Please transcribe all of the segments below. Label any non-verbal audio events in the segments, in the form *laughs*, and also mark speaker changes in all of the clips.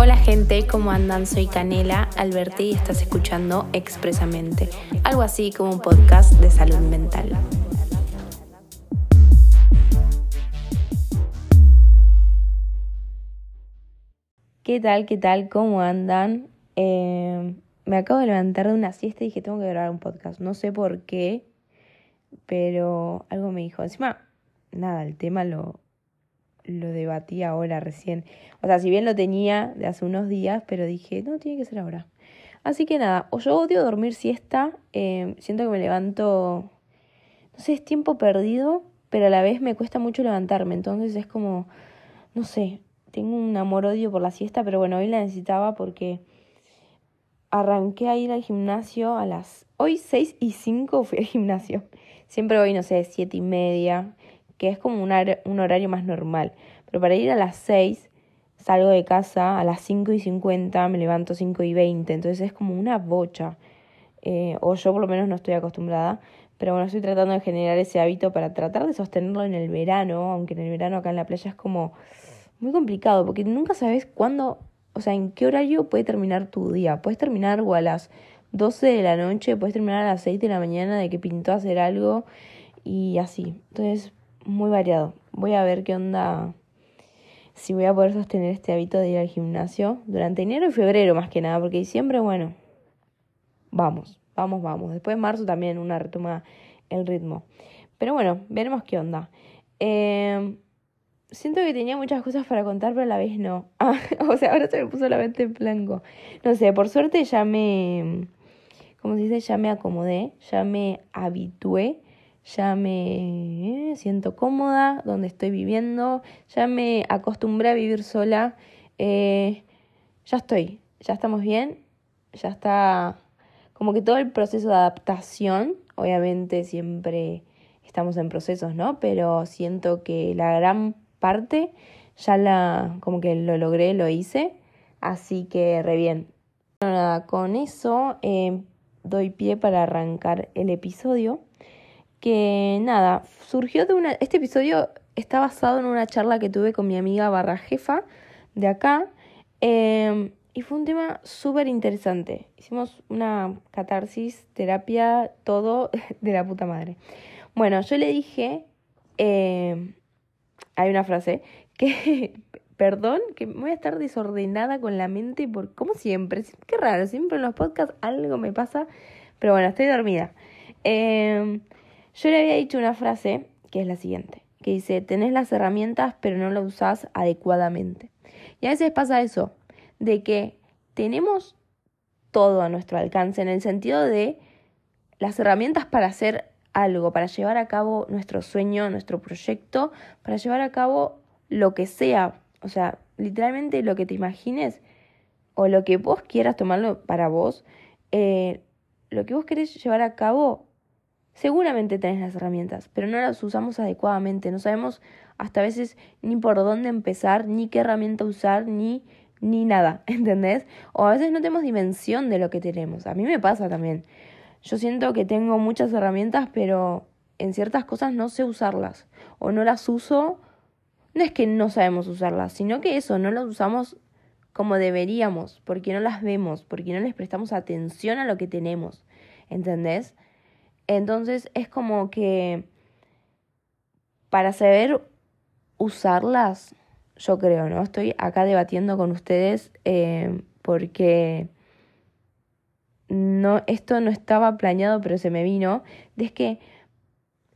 Speaker 1: Hola gente, ¿cómo andan? Soy Canela Alberti y estás escuchando Expresamente, algo así como un podcast de salud mental. ¿Qué tal? ¿Qué tal? ¿Cómo andan? Eh, me acabo de levantar de una siesta y dije, tengo que grabar un podcast. No sé por qué, pero algo me dijo. Encima, nada, el tema lo, lo debatí ahora recién. O sea, si bien lo tenía de hace unos días, pero dije, no, tiene que ser ahora. Así que nada, o yo odio dormir siesta, eh, siento que me levanto, no sé, es tiempo perdido, pero a la vez me cuesta mucho levantarme, entonces es como, no sé, tengo un amor-odio por la siesta, pero bueno, hoy la necesitaba porque arranqué a ir al gimnasio a las... Hoy 6 y 5 fui al gimnasio. Siempre voy, no sé, siete y media, que es como un, horario más normal. Pero para ir a las 6 salgo de casa a las 5 y 50, me levanto 5 y 20, entonces es como una bocha. Eh, o yo por lo menos no estoy acostumbrada, pero bueno, estoy tratando de generar ese hábito para tratar de sostenerlo en el verano, aunque en el verano acá en la playa es como muy complicado, porque nunca sabes cuándo, o sea, en qué horario puede terminar tu día. Puedes terminar o a las 12 de la noche, puedes terminar a las 6 de la mañana de que pintó hacer algo y así. Entonces, muy variado. Voy a ver qué onda, si voy a poder sostener este hábito de ir al gimnasio durante enero y febrero más que nada, porque diciembre, bueno, vamos, vamos, vamos. Después de marzo también una retoma el ritmo. Pero bueno, veremos qué onda. Eh, siento que tenía muchas cosas para contar, pero a la vez no. *laughs* Ah, o sea, ahora se me puso la mente en blanco. No sé, por suerte ya me, como se dice, ya me acomodé, ya me habitué ya me siento cómoda donde estoy viviendo, ya me acostumbré a vivir sola, eh, ya estoy, ya estamos bien, ya está como que todo el proceso de adaptación, obviamente siempre estamos en procesos, ¿no? Pero siento que la gran parte ya la, como que lo logré, lo hice, así que re bien. Bueno, nada, con eso eh, doy pie para arrancar el episodio que nada, surgió de una... Este episodio está basado en una charla que tuve con mi amiga barra jefa de acá. Em, y fue un tema súper interesante. Hicimos una catarsis, terapia, todo *laughs* de la puta madre. Bueno, yo le dije, em, hay una frase, que, *laughs* perdón, que voy a estar desordenada con la mente, por, como siempre, qué raro, siempre en los podcasts algo me pasa, pero bueno, estoy dormida. Eh, yo le había dicho una frase que es la siguiente, que dice, tenés las herramientas pero no las usás adecuadamente. Y a veces pasa eso, de que tenemos todo a nuestro alcance en el sentido de las herramientas para hacer algo, para llevar a cabo nuestro sueño, nuestro proyecto, para llevar a cabo lo que sea, o sea, literalmente lo que te imagines o lo que vos quieras tomarlo para vos, eh, lo que vos querés llevar a cabo Seguramente tenés las herramientas, pero no las usamos adecuadamente. No sabemos hasta a veces ni por dónde empezar, ni qué herramienta usar, ni, ni nada, *laughs* ¿entendés? O a veces no tenemos dimensión de lo que tenemos. A mí me pasa también. Yo siento que tengo muchas herramientas, pero en ciertas cosas no sé usarlas. O no las uso. No es que no sabemos usarlas, sino que eso, no las usamos como deberíamos, porque no las vemos, porque no les prestamos atención a lo que tenemos. ¿Entendés? Entonces es como que para saber usarlas, yo creo, ¿no? Estoy acá debatiendo con ustedes eh, porque no, esto no estaba planeado, pero se me vino. Es que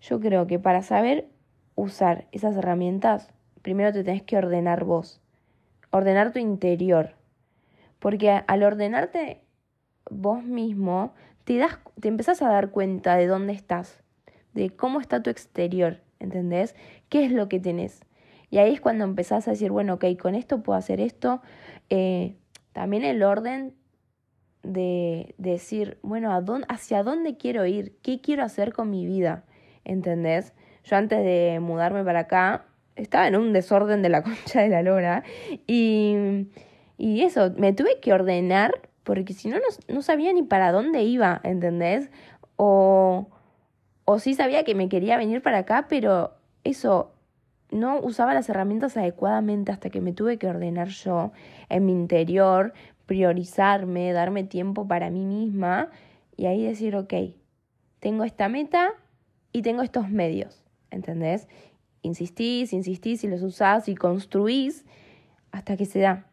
Speaker 1: yo creo que para saber usar esas herramientas, primero te tenés que ordenar vos, ordenar tu interior. Porque al ordenarte vos mismo, te, das, empezás a dar cuenta de dónde estás, de cómo está tu exterior, ¿entendés? ¿Qué es lo que tenés? Y ahí es cuando empezás a decir, bueno, ok, con esto puedo hacer esto. Eh, también el orden de, decir, bueno, ¿a dónde, ¿hacia dónde quiero ir? ¿Qué quiero hacer con mi vida? ¿Entendés? Yo antes de mudarme para acá, estaba en un desorden de la *laughs* concha de la lora. Y, y eso, me tuve que ordenar porque si no, no, sabía ni para dónde iba, ¿entendés? O, o sí sabía que me quería venir para acá, pero eso, no usaba las herramientas adecuadamente hasta que me tuve que ordenar yo en mi interior, priorizarme, darme tiempo para mí misma y ahí decir, ok, tengo esta meta y tengo estos medios, ¿entendés? Insistís, insistís y los usás y construís hasta que se da.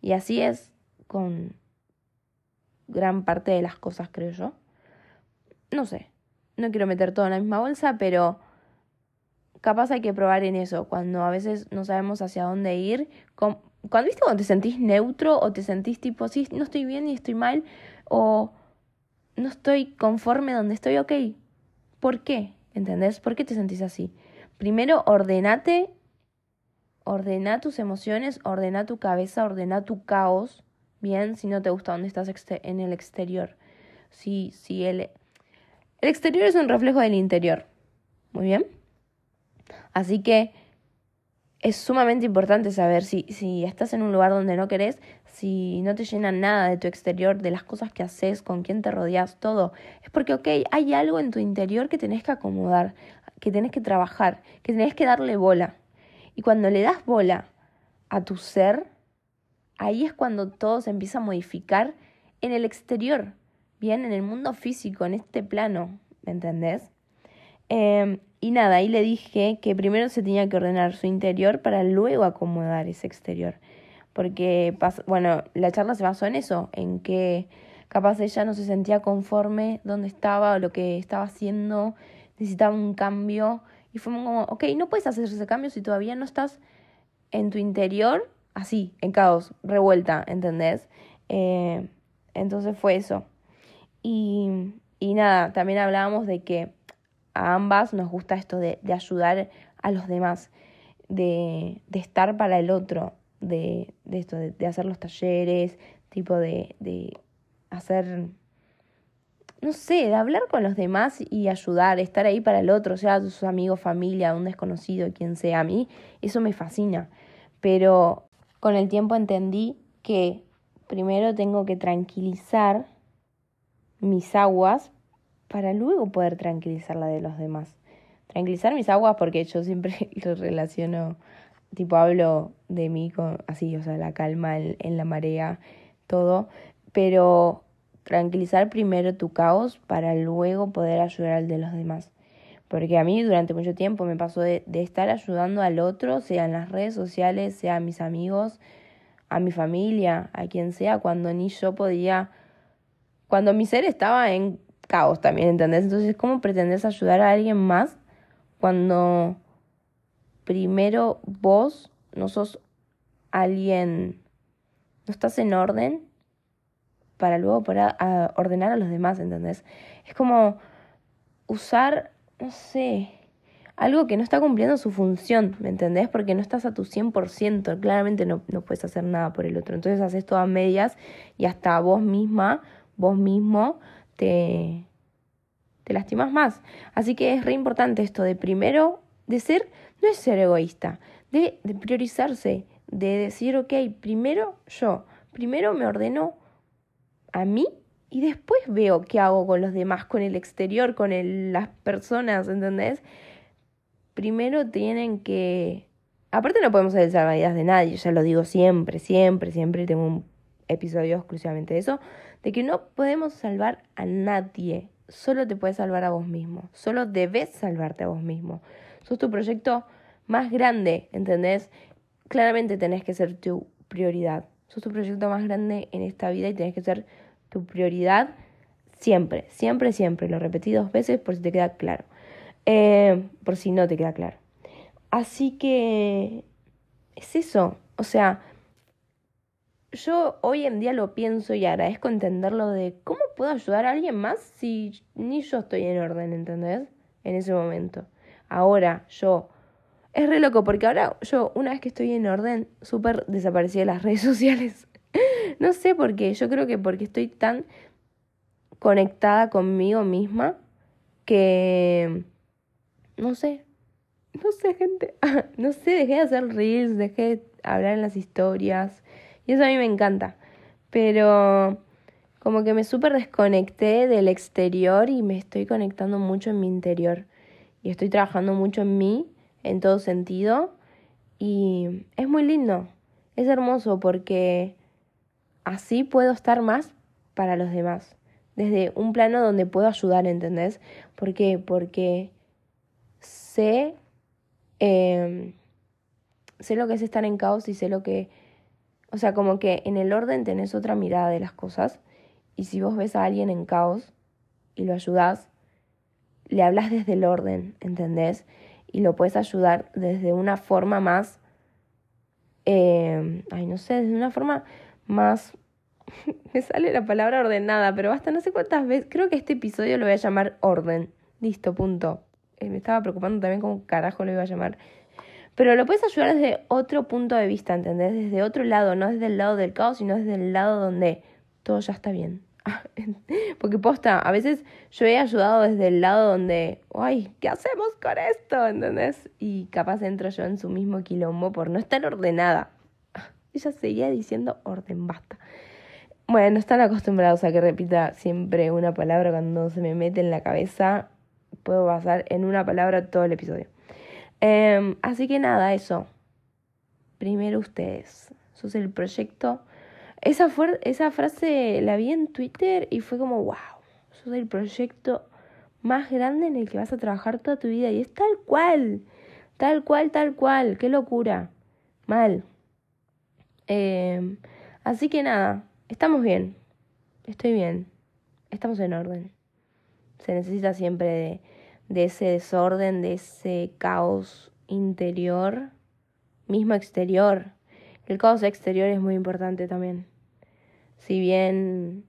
Speaker 1: Y así es con gran parte de las cosas, creo yo. No sé, no quiero meter todo en la misma bolsa, pero capaz hay que probar en eso, cuando a veces no sabemos hacia dónde ir. Cuando, ¿Viste cuando te sentís neutro o te sentís tipo, sí, no estoy bien y estoy mal? O no estoy conforme donde estoy, ok. ¿Por qué? ¿Entendés? ¿Por qué te sentís así? Primero, ordenate, ordena tus emociones, ordena tu cabeza, ordena tu caos, bien, si no te gusta donde estás en el exterior. Si, si el, el exterior es un reflejo del interior. Muy bien. Así que es sumamente importante saber si, si estás en un lugar donde no querés, si no te llena nada de tu exterior, de las cosas que haces, con quién te rodeas, todo. Es porque, ok, hay algo en tu interior que tenés que acomodar, que tenés que trabajar, que tenés que darle bola. Y cuando le das bola a tu ser, ahí es cuando todo se empieza a modificar en el exterior, bien, en el mundo físico, en este plano, ¿me entendés? Em, y nada, ahí le dije que primero se tenía que ordenar su interior para luego acomodar ese exterior. Porque, bueno, la charla se basó en eso, en que capaz ella no se sentía conforme donde estaba o lo que estaba haciendo, necesitaba un cambio. Y fue como, ok, no puedes hacer ese cambio si todavía no estás en tu interior así, en caos, revuelta, ¿entendés? Eh, entonces fue eso. Y, y nada, también hablábamos de que a ambas nos gusta esto de, de ayudar a los demás, de, de, estar para el otro, de, de esto, de, hacer los talleres, tipo de, hacer, no sé, de hablar con los demás y ayudar, estar ahí para el otro, sea sus amigos, familia, un desconocido, quien sea. A mí eso me fascina. Pero con el tiempo entendí que primero tengo que tranquilizar mis aguas para luego poder tranquilizar la de los demás. Tranquilizar mis aguas porque yo siempre *laughs* lo relaciono, tipo hablo de mí con así, o sea, la calma en, la marea, todo, pero tranquilizar primero tu caos para luego poder ayudar al de los demás. Porque a mí durante mucho tiempo me pasó de, de estar ayudando al otro, sea en las redes sociales, sea a mis amigos, a mi familia, a quien sea, cuando ni yo podía, cuando mi ser estaba en caos también, ¿entendés? Entonces, ¿cómo pretendes ayudar a alguien más cuando primero vos no sos alguien, no estás en orden para luego poder ordenar a los demás, ¿entendés? Es como usar, no sé, algo que no está cumpliendo su función, ¿me entendés? Porque no estás a tu 100%, claramente no, no puedes hacer nada por el otro. Entonces haces todo a medias y hasta vos misma, vos mismo, te, te lastimas más. Así que es re importante esto de primero, de ser, no es ser egoísta, de, de priorizarse, de decir, ok, primero yo, primero me ordeno a mí y después veo qué hago con los demás, con el exterior, con el, las personas, ¿entendés? Primero tienen que... Aparte no podemos hacer la vida de nadie, ya lo digo siempre, siempre, siempre tengo un episodio exclusivamente de eso, de que no podemos salvar a nadie, solo te puedes salvar a vos mismo, solo debes salvarte a vos mismo. Sos tu proyecto más grande, ¿entendés? Claramente tenés que ser tu prioridad. Sos tu proyecto más grande en esta vida y tenés que ser tu prioridad siempre, siempre, siempre. Lo repetí dos veces por si te queda claro. Eh, por si no te queda claro. Así que es eso. O sea, yo hoy en día lo pienso y agradezco entenderlo de cómo puedo ayudar a alguien más si ni yo estoy en orden, ¿entendés? En ese momento. Ahora yo... Es re loco porque ahora yo, una vez que estoy en orden, súper desaparecí de las redes *laughs* sociales. No sé por qué, yo creo que porque estoy tan conectada conmigo misma que... No sé, no sé, gente. *laughs* no sé, dejé de hacer reels, dejé de hablar en las historias. Y eso a mí me encanta. Pero como que me súper desconecté del exterior y me estoy conectando mucho en mi interior. Y estoy trabajando mucho en mí, en todo sentido. Y es muy lindo, es hermoso porque así puedo estar más para los demás, desde un plano donde puedo ayudar, ¿entendés? ¿Por qué? Porque sé, em, sé lo que es estar en caos y sé lo que, o sea, como que en el orden tenés otra mirada de las cosas y si vos ves a alguien en caos y lo ayudás, le hablas desde el orden, ¿entendés? Y lo puedes ayudar desde una forma más, em, ay, no sé, desde una forma más *laughs* me sale la palabra ordenada, pero basta, no sé cuántas veces. Creo que este episodio lo voy a llamar orden. Listo, punto. Eh, me estaba preocupando también cómo carajo lo iba a llamar. Pero lo puedes ayudar desde otro punto de vista, ¿entendés? Desde otro lado, no desde el lado del caos, sino desde el lado donde todo ya está bien. *laughs* Porque posta, a veces yo he ayudado desde el lado donde, ay, ¿qué hacemos con esto? ¿Entendés? Y capaz entro yo en su mismo quilombo por no estar ordenada. Ella seguía diciendo orden, basta. Bueno, están acostumbrados a que repita siempre una palabra cuando se me mete en la cabeza. Puedo pasar en una palabra todo el episodio. Em, así que nada, eso. Primero ustedes. Sos el proyecto. Esa, esa frase la vi en Twitter y fue como, wow, sos el proyecto más grande en el que vas a trabajar toda tu vida. Y es tal cual. Tal cual, tal cual. Qué locura. Mal. Em, así que nada, estamos bien, estoy bien, estamos en orden. Se necesita siempre de, ese desorden, de ese caos interior, mismo exterior. El caos exterior es muy importante también. Si bien,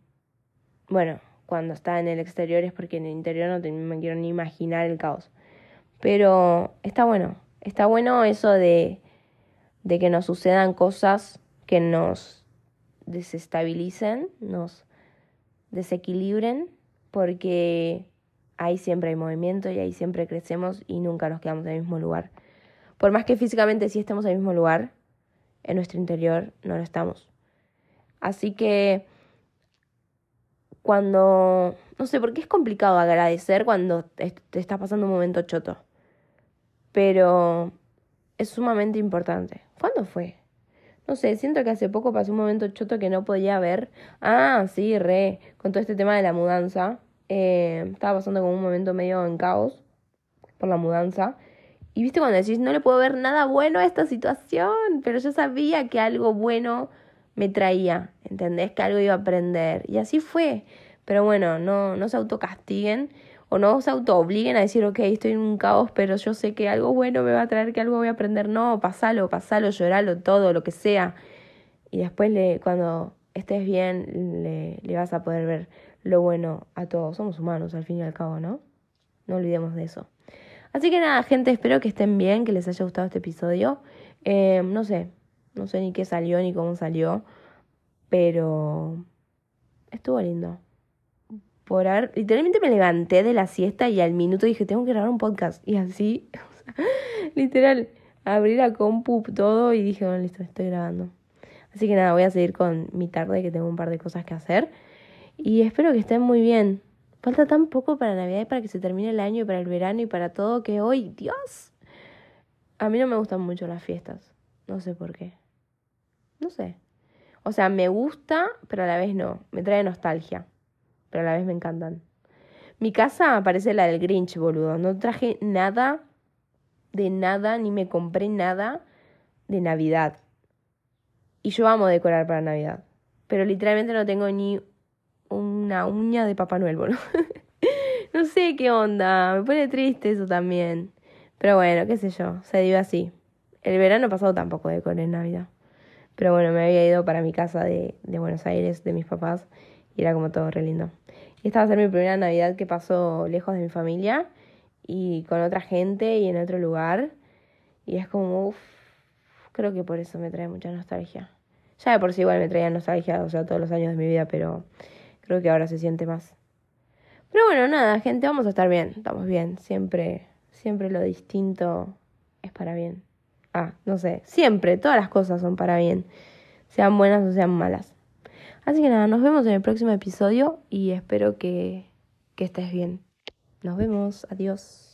Speaker 1: bueno, cuando está en el exterior es porque en el interior no me quiero ni imaginar el caos. Pero está bueno, está bueno eso de, de que nos sucedan cosas que nos desestabilicen, nos desequilibren, porque ahí siempre hay movimiento y ahí siempre crecemos y nunca nos quedamos en el mismo lugar. Por más que físicamente sí estemos en el mismo lugar, en nuestro interior no lo estamos. Así que cuando, no sé, porque es complicado agradecer cuando te, te está pasando un momento choto, pero es sumamente importante. ¿Cuándo fue? No sé, siento que hace poco pasó un momento choto que no podía ver. Ah, sí, re, con todo este tema de la mudanza. Eh, estaba pasando como un momento medio en caos por la mudanza. Y viste cuando decís, no le puedo ver nada bueno a esta situación, pero yo sabía que algo bueno me traía, ¿entendés? Que algo iba a aprender. Y así fue. Pero bueno, no, no se autocastiguen o no se auto-obliguen a decir, ok, estoy en un caos, pero yo sé que algo bueno me va a traer, que algo voy a aprender. No, pasalo, pasalo, lloralo, todo, lo que sea. Y después, le, cuando estés bien, le, le vas a poder ver lo bueno a todos. Somos humanos, al fin y al cabo, ¿no? No olvidemos de eso. Así que nada, gente, espero que estén bien, que les haya gustado este episodio. Eh, no sé, no sé ni qué salió ni cómo salió, pero estuvo lindo literalmente me levanté de la siesta y al minuto dije, tengo que grabar un podcast. Y así, *laughs* literal, abrí la compu todo y dije, bueno, listo, estoy grabando. Así que nada, voy a seguir con mi tarde que tengo un par de cosas que hacer. Y espero que estén muy bien. Falta tan poco para Navidad y para que se termine el año y para el verano y para todo que hoy, Dios. A mí no me gustan mucho las fiestas. No sé por qué. No sé. O sea, me gusta, pero a la vez no. Me trae nostalgia pero a la vez me encantan. Mi casa parece la del Grinch, boludo. No traje nada de nada, ni me compré nada de Navidad. Y yo amo decorar para Navidad. Pero literalmente no tengo ni una uña de Papá Noel, boludo. *laughs* no sé qué onda. Me pone triste eso también. Pero bueno, qué sé yo. Se dio así. El verano pasado tampoco decoré en Navidad. Pero bueno, me había ido para mi casa de, de Buenos Aires, de mis papás. Y era como todo re lindo. Y esta va a ser mi primera Navidad que paso lejos de mi familia y con otra gente y en otro lugar. Y es como, uff, creo que por eso me trae mucha nostalgia. Ya de por sí igual me traía nostalgia, o sea, todos los años de mi vida, pero creo que ahora se siente más. Pero bueno, nada, gente, vamos a estar bien, estamos bien. Siempre, siempre lo distinto es para bien. Ah, no sé, siempre, todas las cosas son para bien, sean buenas o sean malas. Así que nada, nos vemos en el próximo episodio y espero que, que estés bien. Nos vemos, adiós.